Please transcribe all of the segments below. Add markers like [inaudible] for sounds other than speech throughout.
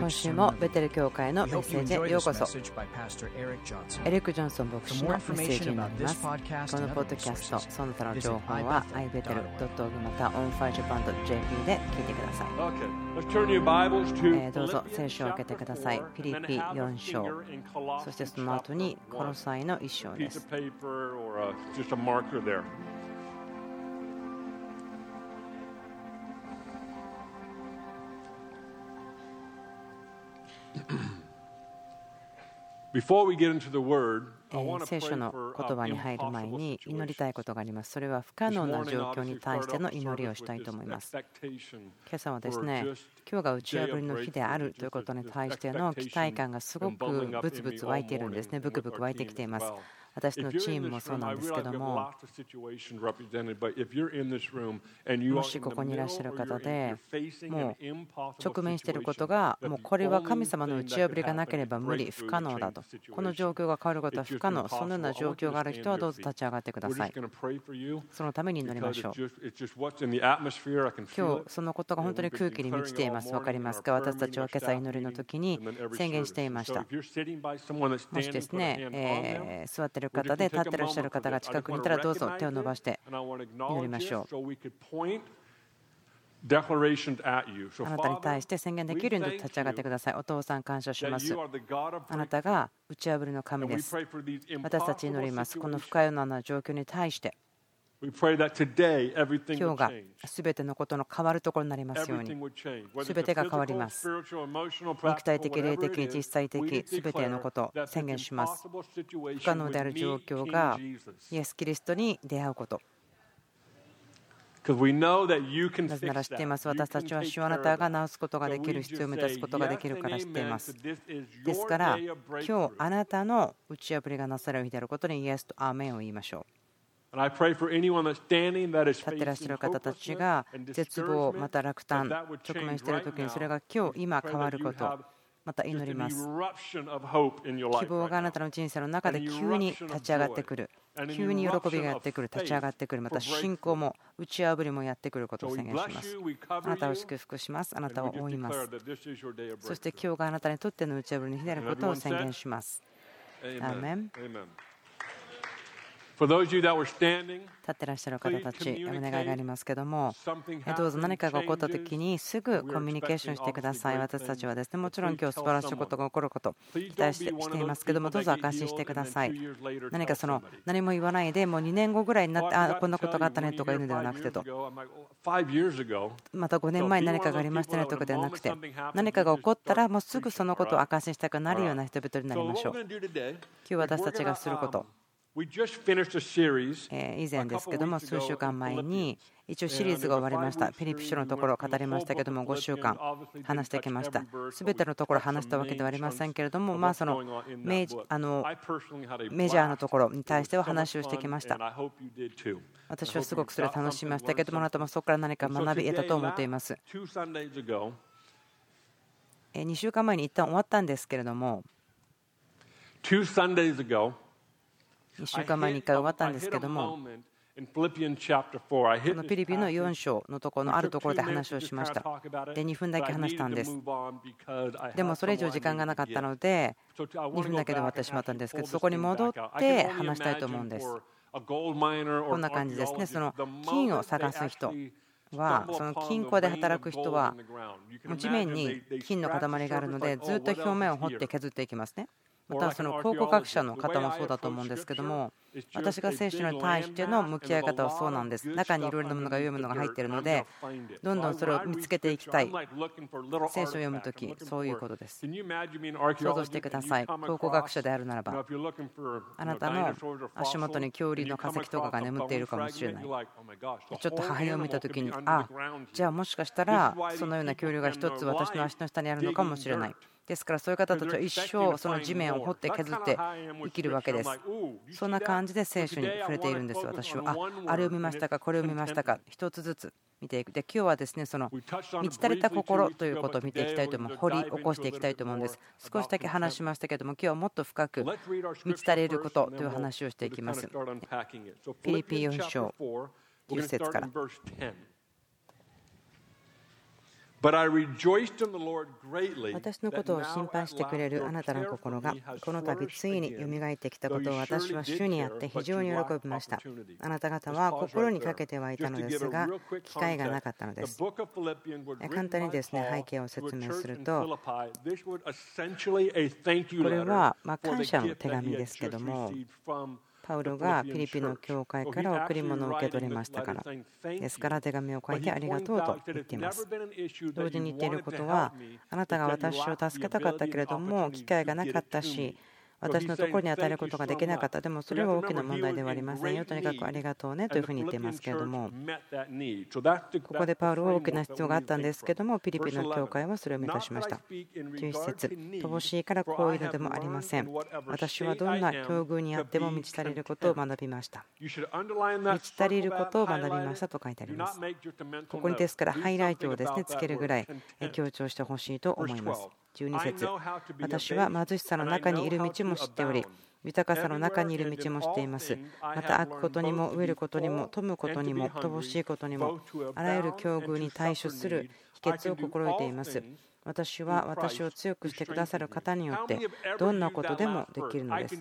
今週もベテル教会のメッセージへようこそ。エリック・ジョンソン牧師のメッセージになります。このポッドキャストその他の情報は i ベテル .org またオンファイズバンド jp で聞いてください、え、どうぞ聖書を受けてください。ピリピ4章。そしてその後にこの際の1章です。Before we get into the word, 聖書の言葉に入る前に祈りたいことがあります。それは不可能な状況に対しての祈りをしたいと思います。今朝はですね、今日が打ち破りの日であるということに対しての期待感がすごくブツブツ湧いているんですね、ブクブク湧いてきています。私のチームもそうなんですけども、もしここにいらっしゃる方で、もう直面していることが、もうこれは神様の打ち破りがなければ無理、不可能だと、この状況が変わる不可能そのよう.な状況がある人はどうぞ立ち上がってく.ださいそのために祈りましょう今日.そのことが本当に空気に満ちています。わかりますか？私たちは今朝祈りの時に宣言していました。もしですね、えー座っている方で立っていらっしゃる方が近くにいたらどうぞ手を伸ばして祈りましょう。あなたに対して宣言できるように立ち上がってください。お父さん感謝します。あなたが打ち破りの神です。私たち祈ります。この不可能な状況に対して、今日が全てのことの変わるところになりますように。全てが変わります肉体的、霊的、実際的、全てのことを宣言します。不可能である状況がイエス・キリストに出会うこと。なぜなら知っています。私たちは主あなたが治すことができる、必要を満たすことができるから知っています。ですから、今日あなたの打ち破りがなされる日であることにイエスとアーメンを言いましょう。立ってらっしゃる方たちが絶望、また落胆、直面している時にそれが今日、今変わること。また祈ります。希望があなたの人生の中で急に立ち上がってくる。急に喜びがやってくる、立ち上がってくる、また信仰も打ち破りもやってくることを宣言します。あなたを祝福します。あなたを覆います。そして今日があなたにとっての打ち破りの日であることを宣言します。アーメン。立ってらっしゃる方たち、お願いがありますけども、どうぞ何かが起こったときにすぐコミュニケーションしてください。私たちはですね、もちろん今日素晴らしいことが起こること、期待してしていますけども、どうぞ証ししてください。何かその何も言わないで、もう2年後ぐらいになって、あこんなことがあったねとか言うのではなくてと、また5年前に何かがありましたねとかではなくて、何かが起こったら、もうすぐそのことを証ししたくなるような人々になりましょう。今日私たちがすること。以前ですけども、数週間前に一応シリーズが終わりました。ピリピ書のところを語りましたけども、5週間話してきました。すべてのところ話したわけではありませんけれども、まあそのメジあのメジャーのところに対しては話をしてきました。私はすごくそれを楽しみましたけども、あなたもそこから何か学び得たと思っています。2週間前に一旦終わったんですけれども、2週間前に1回終わったんですけども、このピリピの4章のところのあるところで話をしました。で、2分だけ話したんです。でもそれ以上時間がなかったので、2分だけで終わってしまったんですけど、そこに戻って話したいと思うんです。こんな感じですね。その金を探す人は、その金庫で働く人は、地面に金の塊があるので、ずっと表面を掘って削っていきますね。またその考古学者の方もそうだと思うんですけども私が聖書に対しての向き合い方はそうなんです。中にいろいろなものが読むのが入っているのでどんどんそれを見つけていきたい。聖書を読むときそういうことです。想像してください。考古学者であるならば。あなたの足元に恐竜の化石とかが眠っているかもしれない。ちょっと母親を見たときにあじゃあもしかしたらそのような恐竜が一つ私の足の下にあるのかもしれないですからそういう方たちは一生その地面を掘って削って生きるわけです。そんな感じで聖書に触れているんです私は。ああれを見ましたかこれを見ましたか一つずつ見ていく。で今日はですねその満ち足りた心ということを見ていきたいと思う。掘り起こしていきたいと思うんです。少しだけ話しましたけども今日はもっと深く満ち足りることという話をしていきます。ピリピ4章10節から。私のことを心配してくれるあなたの心がこの度ついによみがえってきたことを私は主にあって非常に喜びました。あなた方は心にかけてはいたのですが機会がなかったのです。簡単にですね背景を説明するとこれはま感謝の手紙ですけどもパウロがフィリピンの教会から贈り物を受け取りましたから。ですから手紙を書いてありがとうと言っています。同時に言っていることは、あなたが私を助けたかったけれども、機会がなかったし、私のところに与えることができなかった。でもそれは大きな問題ではありませんよ。とにかくありがとうねというふうに言っていますけれども、ここでパウロは大きな必要があったんですけども、ピリピの教会はそれを満たしました。11節乏しいからこういうのでもありません。私はどんな境遇にあっても満ち足りることを学びました。満ち足りることを学びましたと書いてあります。ここにですからハイライトをですねつけるぐらい強調してほしいと思います。12節。私は貧しさの中にいる道も知っており豊かさの中にいる道も知っています。また開くことにも飢えることにも富むことにも乏しいことにもあらゆる境遇に対処する秘訣を心得ています私は私を強くしてくださる方によってどんなことでもできるのです。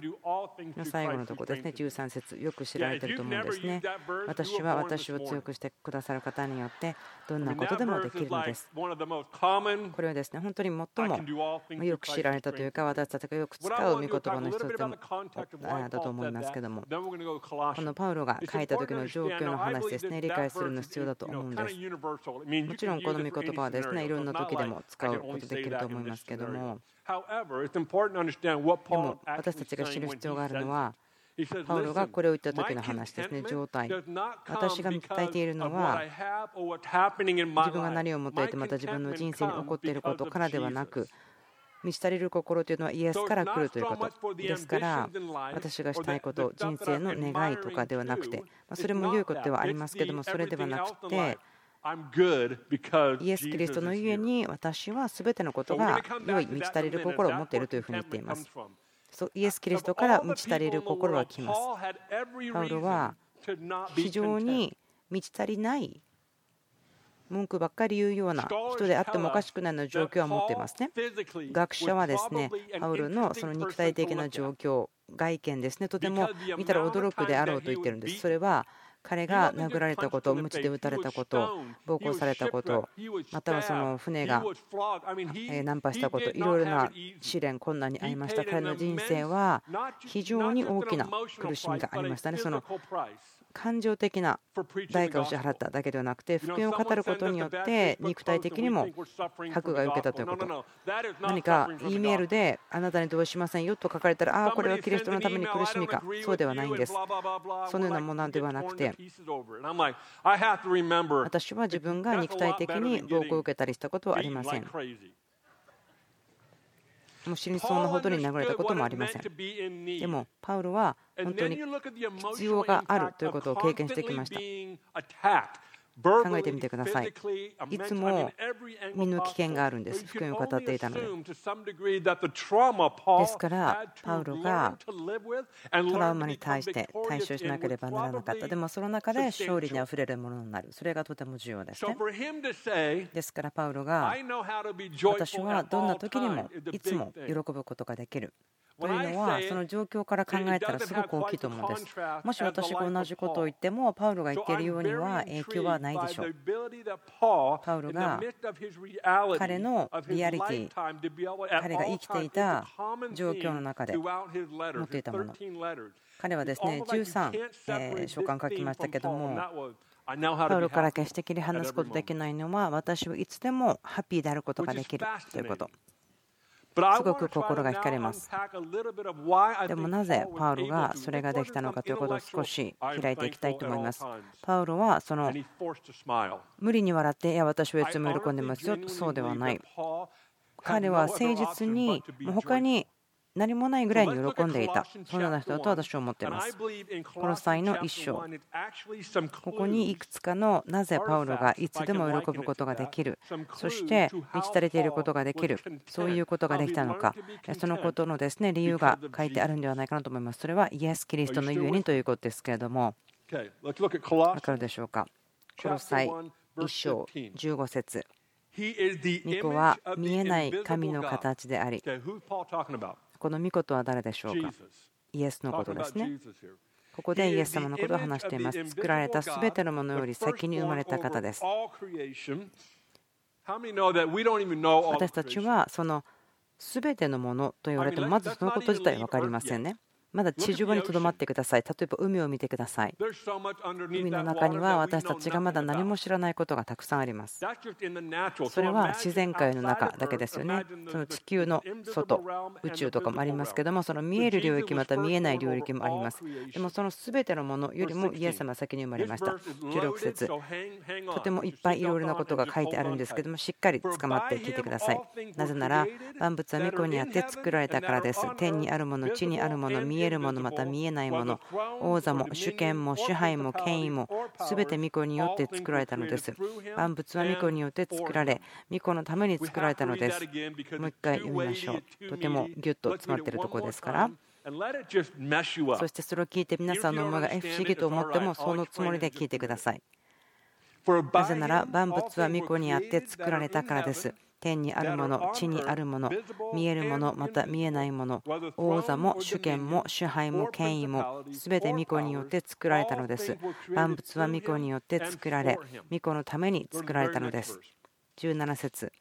最後のところですね、13節よく知られていると思うんですね。私は私を強くしてくださる方によってどんなことでもできるのです。これはですね、本当に最もよく知られたというか、私たちがよく使う御言葉の一つでもだと思いますけども、このパウロが書いた時の状況の話ですね、理解するの必要だと思うんです。もちろんこの御言葉はですね、いろんな時でも使うことできると思いますけども。でも私たちが知る必要があるのはパウロがこれを言った時の話ですね、状態。私が伝えているのは、自分が何を持っていて、また自分の人生に起こっていることからではなく、満ち足りる心というのはイエスから来るということですから、私がしたいこと、人生の願いとかではなくて、それも良いことではありますけども、それではなくて、イエス・キリストのゆえに私は全てのことが良い、満ち足りる心を持っているというふうに言っています。イエス・キリストから満ち足りる心は来ます。パウロは非常に満ち足りない文句ばっかり言うような人であってもおかしくないような状況は持っていますね。学者はですね、パウロのその肉体的な状況、外見ですね、とても見たら驚くであろうと言ってるんです。それは彼が殴られたこと、鞭で打たれたこと、暴行されたこと、またはその船がナンパしたこと、いろいろな試練、困難に遭いました。彼の人生は非常に大きな苦しみがありましたね。その感情的な代価を支払っただけではなくて福音を語ることによって肉体的にも迫害を受けたということ。何か E メールであなたに同意しませんよと書かれたらああこれはキリストのために苦しみかそうではないんです。そのようなものではなくて私は自分が肉体的に暴行を受けたりしたことはありませんもう死にそうなほどに殴られたこともありません。でも、パウロは本当に必要があるということを経験してきました。考えてみてください。いつも身の危険があるんです。福音を語っていたので。ですから、パウロがトラウマに対して対処しなければならなかった。でもその中で勝利にあふれるものになる。それがとても重要ですね。ですから、パウロが私はどんな時にもいつも喜ぶことができる。というのはその状況から考えたらすごく大きいと思うんです。もし私が同じことを言ってもパウロが言っているようには影響はないでしょう。パウロが彼のリアリティ、彼が生きていた状況の中で持っていたもの。彼はですね13、書簡書きましたけども、パウロから決して切り離すことできないのは私はいつでもハッピーであることができるということ。すごく心が惹かれます。でもなぜパウロがそれができたのかということを少し開いていきたいと思います。パウロはその無理に笑って、いや、私はいつも喜んでますよ、そうではない。彼は誠実に、他に何もないぐらいに喜んでいた、そのような人だと私は思っています。この際の一章、ここにいくつかのなぜパウロがいつでも喜ぶことができる、そして満ち足りていることができる、そういうことができたのか、そのことのですね理由が書いてあるんではないかなと思います。それはイエス・キリストのゆえにということですけれども、わかるでしょうか？この際1章15節。巫女は見えない神の形であり、この巫女とは誰でしょうか？イエスのことですね。ここでイエス様のことを話しています。作られたすべてのものより先に生まれた方です。私たちはそのすべてのものと言われてもまずそのこと自体分かりませんね。まだ地上にとどまってください。例えば海を見てください。海の中には私たちがまだ何も知らないことがたくさんあります。それは自然界の中だけですよね。その地球の外、宇宙とかもありますけども、その見える領域、また見えない領域もあります。でもその全てのものよりもイエス様は先に生まれました。16節とてもいっぱいいろいろなことが書いてあるんですけども、しっかり捕まって聞いてください。なぜなら、万物は御子にあって作られたからです。天にあるもの、地にあるもの、見ええるものまた見えないもの王座も主権も支配も権威も全て御子によって作られたのです。万物は御子によって作られ御子のために作られたのです。もう一回読みましょう。とてもギュッと詰まっているところですから。そしてそれを聞いて皆さんの思いが不思議と思ってもそのつもりで聞いてください。なぜなら万物は御子にあって作られたからです。天にあるもの、地にあるもの、見えるもの、また見えないもの、王座も主権も支配も権威も、すべて御子によって作られたのです。万物は御子によって作られ、御子のために作られたのです。17節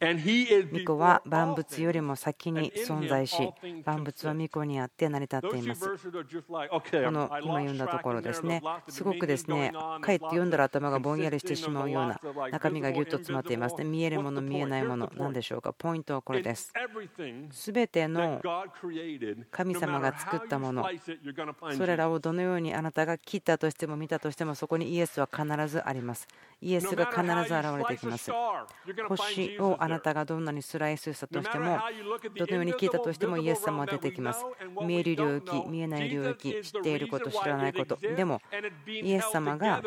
巫女は万物よりも先に存在し、万物は巫女にあって成り立っています。この今読んだところですね、すごくですね、かえって読んだら頭がぼんやりしてしまうような中身がぎゅっと詰まっていますね。見えるもの、見えないもの、何でしょうか？ポイントはこれです。すべての神様が作ったもの、それらをどのようにあなたが切ったとしても見たとしても、そこにイエスは必ずあります。イエスが必ず現れてきます。星をあなたがどんなにスライスしたとしても、どのように聞いたとしてもイエス様は出てきます。見える領域、見えない領域、知っていること、知らないこと。でも、イエス様が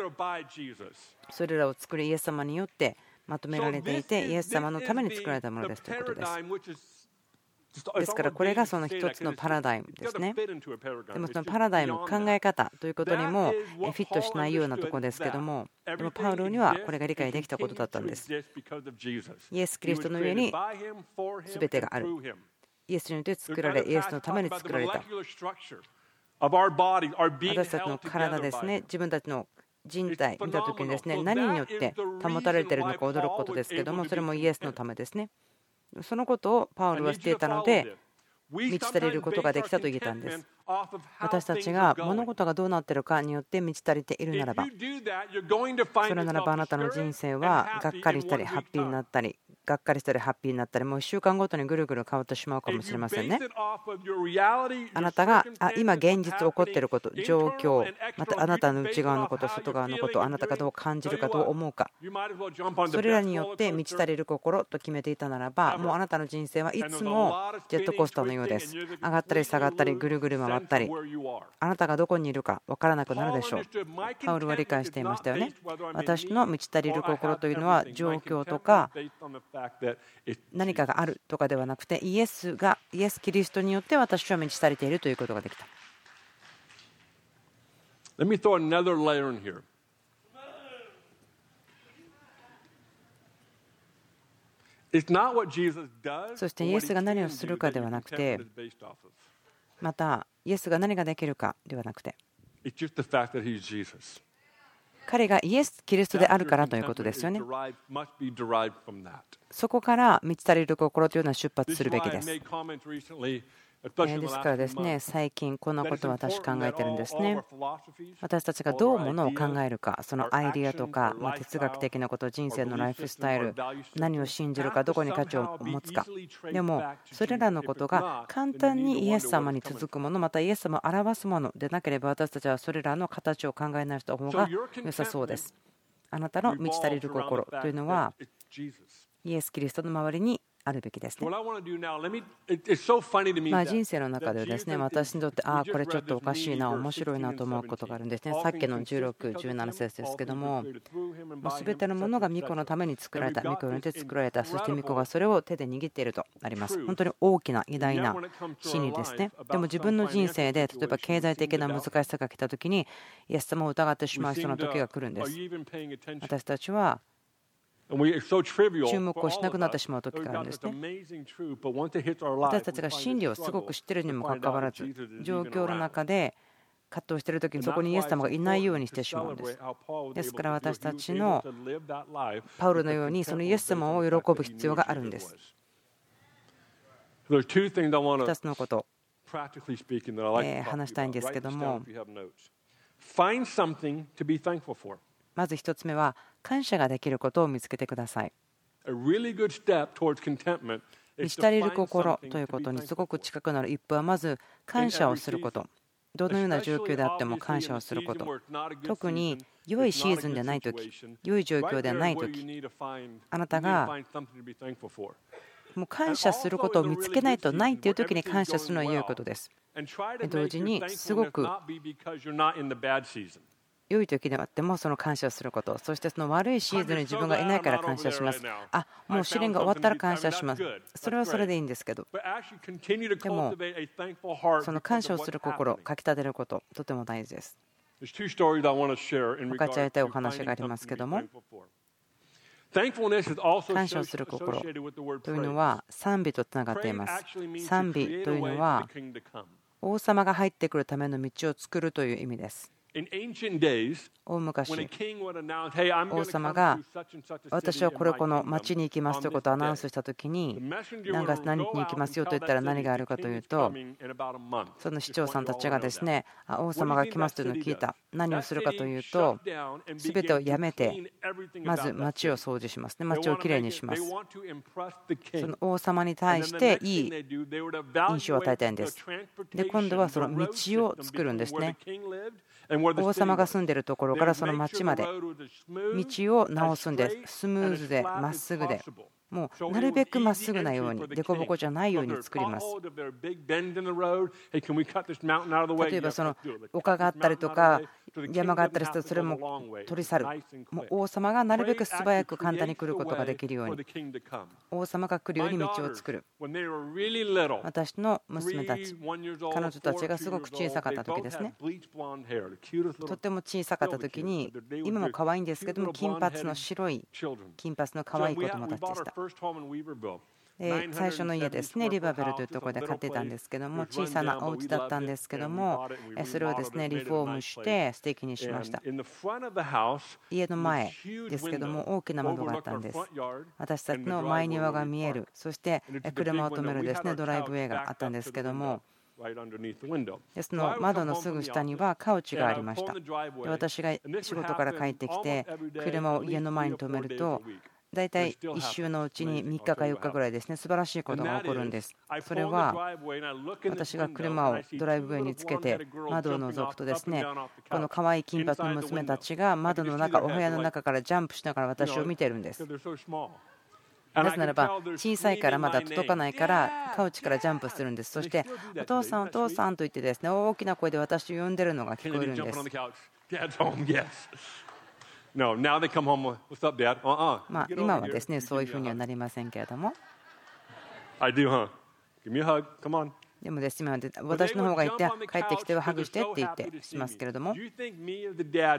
それらを作るイエス様によってまとめられていて、イエス様のために作られたものですということです。ですからこれがその一つのパラダイムですね。でもそのパラダイム、考え方ということにもフィットしないようなところですけども、でもパウロにはこれが理解できたことだったんです。イエス・キリストの上に全てがある。イエスによって作られ、イエスのために作られた。私たちの体ですね、自分たちの人体見た時にですね何によって保たれているのか驚くことですけどもそれもイエスのためですねそのことをパウロはしていたので満ち足りることができたと言えたんです私たちが物事がどうなっているかによって満ち足りているならばそれならばあなたの人生はがっかりしたりハッピーになったりがっかりしたりハッピーになったりもう1週間ごとにぐるぐる変わってしまうかもしれませんね。あなたがあ今現実起こっていること状況またあなたの内側のこと外側のことあなたがどう感じるかどう思うか。それらによって満ち足りる心と決めていたならばもうあなたの人生はいつもジェットコースターのようです。上がったり下がったりぐるぐる回ったりあなたがどこにいるか分からなくなるでしょう。パウルは理解していましたよね。私の満ち足りる心というのは状況とか何かがあるとかではなくてイエスがイエス・キリストによって私は満ち足りているということができた。そしてイエスが何をするかではなくて、またイエスが何ができるかではなくて.彼がイエス・キリストであるからということですよね。そこから満ち足りる心というのは出発するべきです。ですからですね、最近こんなことを私考えてるんですね。私たちがどうものを考えるか、そのアイディアとか、ま哲学的なこと、人生のライフスタイル、何を信じるか、どこに価値を持つか。でも、それらのことが簡単にイエス様に続くもの、またイエス様を表すものでなければ、私たちはそれらの形を考えない人方が良さそうです。あなたの満ち足りる心というのは、イエス・キリストの周りにあるべきですね。まあ人生の中ではですね私にとってああこれちょっとおかしいな面白いなと思うことがあるんですね。さっきの16、17節ですけども全てのものが巫女のために作られた巫女によって作られたそして巫女がそれを手で握っているとあります。本当に大きな偉大な真理ですね。でも自分の人生で例えば経済的な難しさが来た時にイエス様を疑ってしまう人の時が来るんです。私たちは注目をしなくなってしまう時があるんですね。私たちが真理をすごく知っているにもかかわらず、状況の中で葛藤している時にそこにイエス様がいないようにしてしまうんです。ですから私たちのパウロのようにそのイエス様を喜ぶ必要があるんです。2つのこと、え話したいんですけども、まず1つ目は感謝ができることを見つけてください。満ち足りる心ということにすごく近くなる一歩はまず感謝をすること。どのような状況であっても感謝をすること。特に良いシーズンでないとき、良い状況ではないとき、あなたがもう感謝することを見つけないとないというときに感謝するのは良いことです。同時にすごく良い時であってもその感謝をすること、そしてその悪いシーズンに自分がいないから感謝します。あもう試練が終わったら感謝します。それはそれでいいんですけど、でも、その感謝をする心、かきたてること、とても大事です。分かち合いたいお話がありますけども、感謝をする心というのは賛美とつながっています。賛美というのは王様が入ってくるための道を作るという意味です。大昔、王様が私はこれこの町に行きますということをアナウンスしたときに、何月何日に行きますよと言ったら何があるかというと、その市長さんたちがですね、王様が来ますというのを聞いた。何をするかというと、すべてをやめて、まず町を掃除しますね、町をきれいにします。その王様に対していい印象を与えたいんです。で、今度はその道を作るんですね。王様が住んでいるところからその町まで道を直すんです。スムーズでまっすぐで。もうなるべくまっすぐなように、凸凹じゃないように作ります。例えばその丘があったりとか、山があったりするとそれも取り去る。もう王様がなるべく素早く簡単に来ることができるように、王様が来るように道を作る。私の娘たち、彼女たちがすごく小さかった時ですね。とても小さかった時に、今も可愛いんですけども、金髪の白い金髪の可愛い子供たちでした。最初の家ですね、リバベルというところで買ってたんですけども、小さなお家だったんですけども、それをですねリフォームして素敵にしました。家の前ですけども、大きな窓があったんです。私たちの前庭が見える、そして車を止めるですねドライブウェイがあったんですけども、でその窓のすぐ下にはカウチがありました。で私が仕事から帰ってきて、車を家の前に止めると、大体1週のうちに3日か4日ぐらいですね、素晴らしいことが起こるんです。それは私が車をドライブウェイにつけて窓を覗くとですね、この可愛い金髪の娘たちが窓の中、お部屋の中からジャンプしながら私を見てるんです。なぜならば小さいからまだ届かないからカウチからジャンプするんです。そしてお父さん、お父さんと言ってですね大きな声で私を呼んでるのが聞こえるんです。No, now they come home. What's up, Dad? Uh-uh. まあ今はですねそういうふうにはなりませんけれども。I do, huh? Give me a hug. Come on. でもですね、私の方が言って帰ってきてハグしてって言ってしますけれども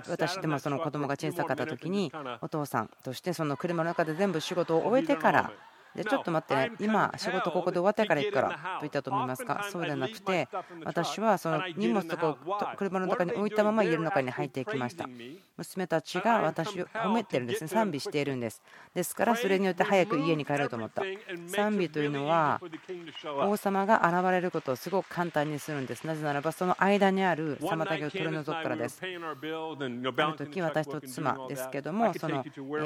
私でもその子供が小さかった時にお父さんとしてその車の中で全部仕事を終えてからでちょっと待ってね、今、仕事ここで終わってから行くからと言ったと思いますか、そうではなくて、私はその荷物とかを車の中に置いたまま家の中に入っていきました。娘たちが私を褒めてるんですね、賛美しているんです。ですから、それによって早く家に帰ろうと思った。賛美というのは、王様が現れることをすごく簡単にするんです。なぜならば、その間にある妨げを取り除くからです。ある時、私と妻ですけども、その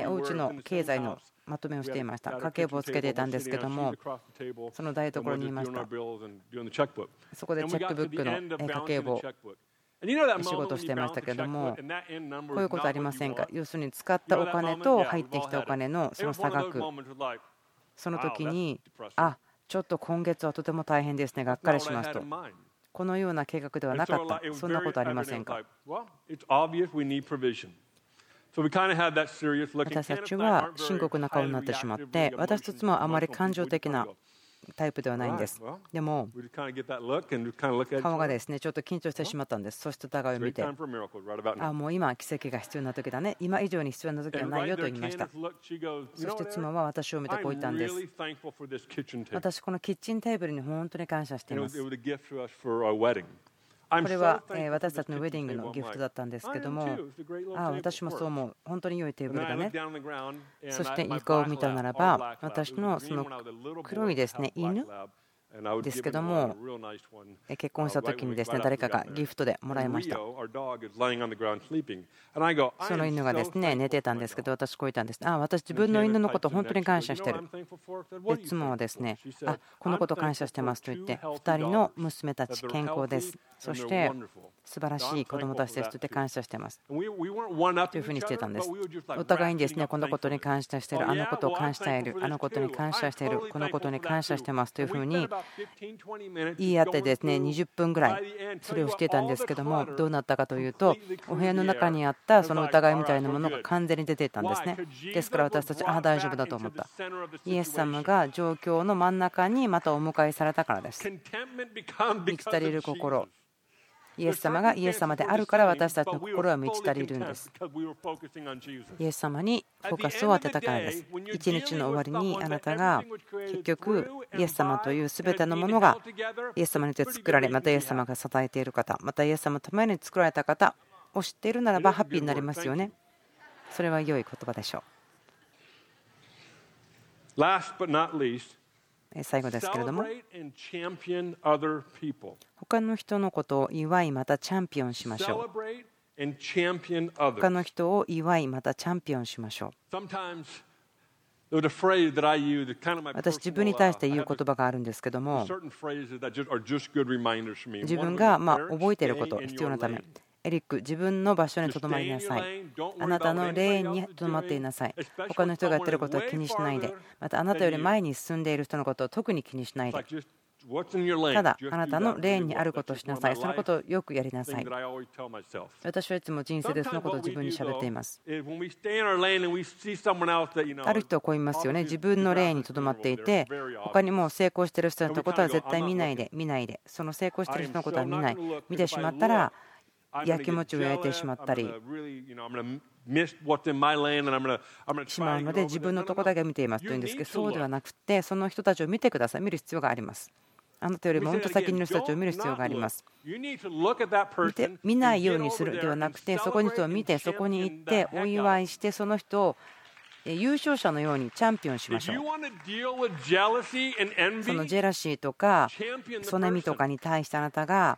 お家の経済のまとめをしていました。家計簿をつけていたんですけども、その台所にいました。そこでチェックブックの家計簿。仕事をしていましたけども、こういうことありませんか？要するに使ったお金と入ってきたお金のその差額、その時に、あちょっと今月はとても大変ですね、がっかりしますと。このような計画ではなかった、そんなことありませんか？私たちは深刻な顔になってしまって私と妻はあまり感情的なタイプではないんです。でも顔がですねちょっと緊張してしまったんです。そして互いを見て。あもう今奇跡が必要な時だね。今以上に必要な時はないよと言いました。そして妻は私を見てこう言ったんです。私このキッチンテーブルに本当に感謝していますこれは私たちのウェディングのギフトだったんですけども、ああ、私もそう思う、本当に良いテーブルだね。そして床を見たならば、私のその黒いですね犬ですけども、結婚した時にですね誰かがギフトでもらいました。その犬がですね寝てたんですけど、私、こう言ったんです。あ、私、自分の犬のこと本当に感謝してる。で、妻はですね、あ、このこと感謝してますと言って、2人の娘たち健康です。そして素晴らしい子供たちですとて感謝しています。というふうにしてたんです。お互いにですねこのことに感謝している、あのことを感謝している、あのことに感謝している、このことに感謝してますというふうに言い合ってですね20分ぐらいそれをしていたんですけどもどうなったかというとお部屋の中にあったその疑いみたいなものが完全に出ていたんですね。ですから私たちああ大丈夫だと思った。イエス様が状況の真ん中にまたお迎えされたからです。満ち足りる心イエス様がイエス様であるから私たちの心は満ち足りるんです。イエス様にフォーカスを当てたからです。一日の終わりにあなたが結局イエス様という全てのものがイエス様によって作られ、またイエス様が支えている方、またイエス様のために作られた方を知っているならばハッピーになりますよね。それは良い言葉でしょう。最後ですけれども。他の人のことを祝いまたチャンピオンしましょう。他の人を祝いまたチャンピオンしましょう。私自分に対して言う言葉があるんですけども。自分がま覚えていること必要なためエリック、自分の場所にとどまりなさい。あなたの霊にとどまっていなさい。他の人がやっていることを気にしないで、またあなたより前に進んでいる人のことを特に気にしないで。ただ、あなたの霊にあることをしなさい。そのことをよくやりなさい。私はいつも人生でそのことを自分にしゃべっています。ある人はこう言いますよね。自分の霊にとどまっていて、他にも成功している人のことは絶対見ないで、見ないで。その成功している人のことは見ない。見てしまったら、やきもちを焼いてしまったり。しまうので自分のとこだけ見ていますというんですけどそうではなくてその人たちを見てください。見る必要があります。あなたよりも本当先にいる人たちを見る必要があります。見て見ないようにするではなくてそこに人を見てそこに行ってお祝いしてその人を優勝者のようにチャンピオンしましょう。そのジェラシーとか、そねみとかに対してあなたが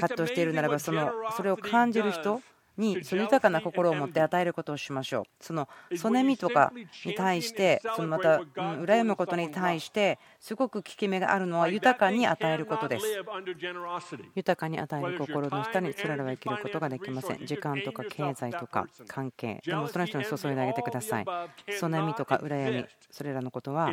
葛藤しているならばそのそれを感じる人にその豊かな心を持って与えることをしましょう。そのそねみとかに対してそのまた羨むことに対してすごく効き目があるのは豊かに与えることです。豊かに与える心の下にそれらは生きることができません。時間とか経済とか関係でもその人に注いであげてください。そねみとか羨みそれらのことは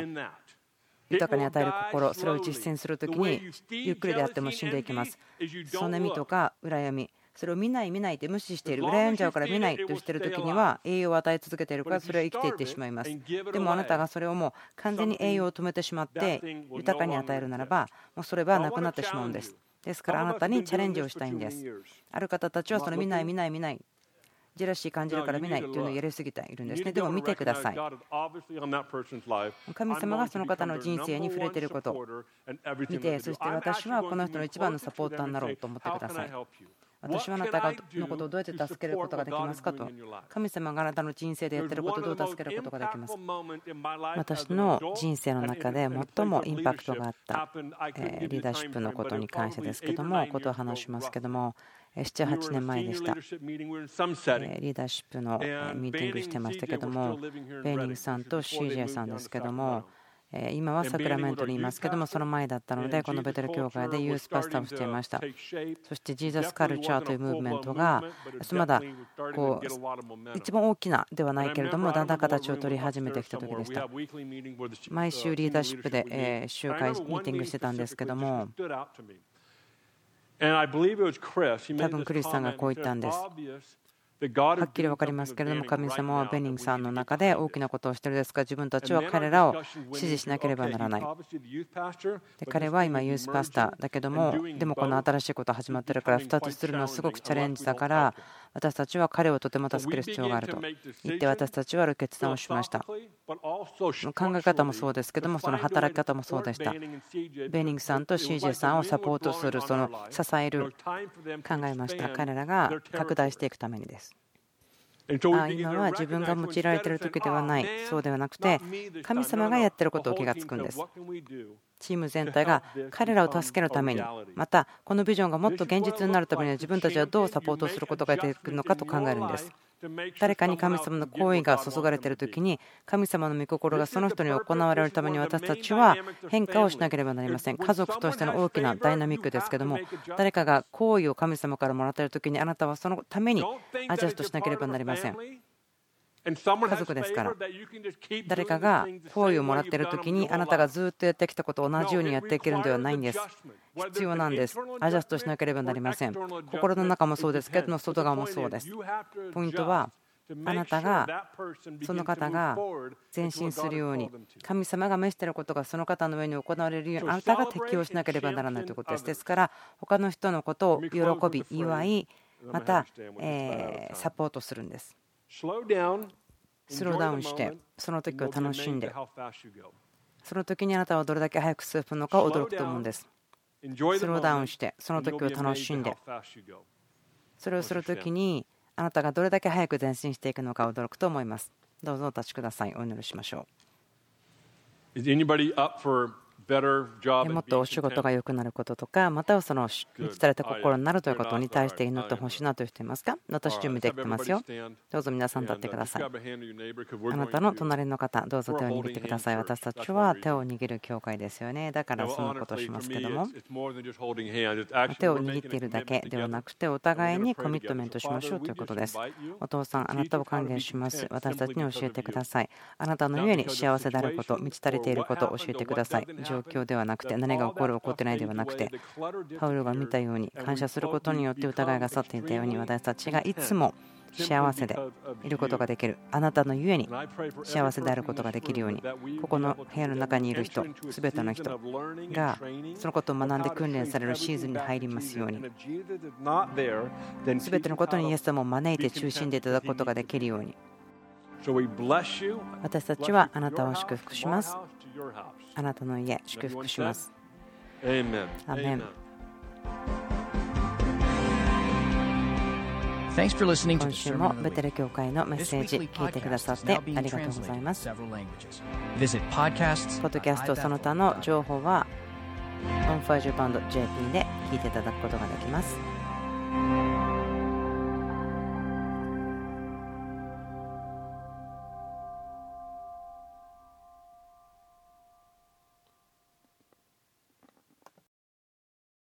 豊かに与える心それを実践するときにゆっくりであっても死んでいきますそねみとか羨み。それを見ない見ないって無視している。羨んじゃうから見ないとしている時には栄養を与え続けているからそれは生きていってしまいます。でもあなたがそれをもう完全に栄養を止めてしまって豊かに与えるならばもうそれはなくなってしまうんです。ですからあなたにチャレンジをしたいんです。ある方たちはその見ない見ない見ないジェラシー感じるから見ないというのをやりすぎているんですね。でも見てください。神様がその方の人生に触れていることを見て、そして私はこの人の一番のサポーターになろうと思ってください。私はあなたのことをどうやって助けることができますかと。神様があなたの人生でやっていることをどう助けることができます私の人生の中で最もインパクトがあったリーダーシップのことに関してですけども、ことを話しますけども、7、8年前でした。リーダーシップのミーティングしてましたけども、ベーニングさんと CJ さんですけども、今はサクラメントにいますけども、その前だったので、このベテル教会でユースパスターをしていました。そしてジーザスカルチャーというムーブメントが、まだこう一番大きなではないけれども、だんだん形を取り始めてきた時でした。毎週リーダーシップで集会、ミーティングしてたんですけども、多分クリスさんがこう言ったんです。はっきり分かりますけれども神様はベニングさんの中で大きなことをしているですが自分たちは彼らを支持しなければならない。で彼は今ユースパスターだけどもでもこの新しいこと始まってるから2つするのはすごくチャレンジだから私たちは彼をとても助ける必要があると。言って私たちはある決断をしました。考え方もそうですけどもその働き方もそうでした。ベニングさんと CJ さんをサポートするその支える考えました。彼らが拡大していくためにです。あ今は自分が用いられている時ではない。そうではなくて神様がやってることを気がつくんですチーム全体が [laughs] 彼らを助けるためにまたこのビジョンがもっと現実になるためには自分たちはどうサポートすることができるのかと考えるんです。誰かに神様の行為が注がれている時に神様の御心がその人に行われるために私たちは変化をしなければなりません。家族としての大きなダイナミックですけども誰かが行為を神様からもらっている時にあなたはそのためにアジャストしなければなりません家族ですから。誰かが好意をもらっている時にあなたがずっとやってきたことを同じようにやっていけるのではないんです。必要なんです。アジャストしなければなりません。心の中もそうですけども外側もそうです。ポイントはあなたがその方が前進するように神様が召していることがその方の上に行われるようにあなたが適応しなければならないということです。ですから他の人のことを喜び祝いまたサポートするんですスローダウンしてその時を楽しんで。その時にあなたはどれだけ早く進むのか驚くと思うんです。スローダウンしてその時を楽しんで。それをする時にあなたがどれだけ早く前進していくのか驚くと思います。どうぞお立ちください。お祈りしましょうもっとお仕事が良くなることとか、またはその満ちされた心になるということに対して祈ってほしいなという人いますか？私、準備できてますよ。どうぞ皆さん立ってください。あなたの隣の方、どうぞ手を握ってください。私たちは手を握る教会ですよね。だからそのことをしますけども、手を握っているだけではなくて、お互いにコミットメントしましょうということです。お父さん、あなたを歓迎します。私たちに教えてください。あなたの上に幸せであること、満ち足りていることを教えてください。状況ではなくて何が起こる起こってないではなくてパウロが見たように感謝することによって疑いが去っていたように私たちがいつも幸せでいることができる。あなたのゆえに幸せであることができるようにここの部屋の中にいる人全ての人がそのことを学んで訓練されるシーズンに入りますように。全てのことにイエス様を招いて中心でいただくことができるように。私たちはあなたを祝福します。あなたの家祝福します。アメン今週もベテル教会のメッセージ聞いてくださってありがとうございます。ポッドキャストその他の情報は OnFireJapan.jp で聞いていただくことができます。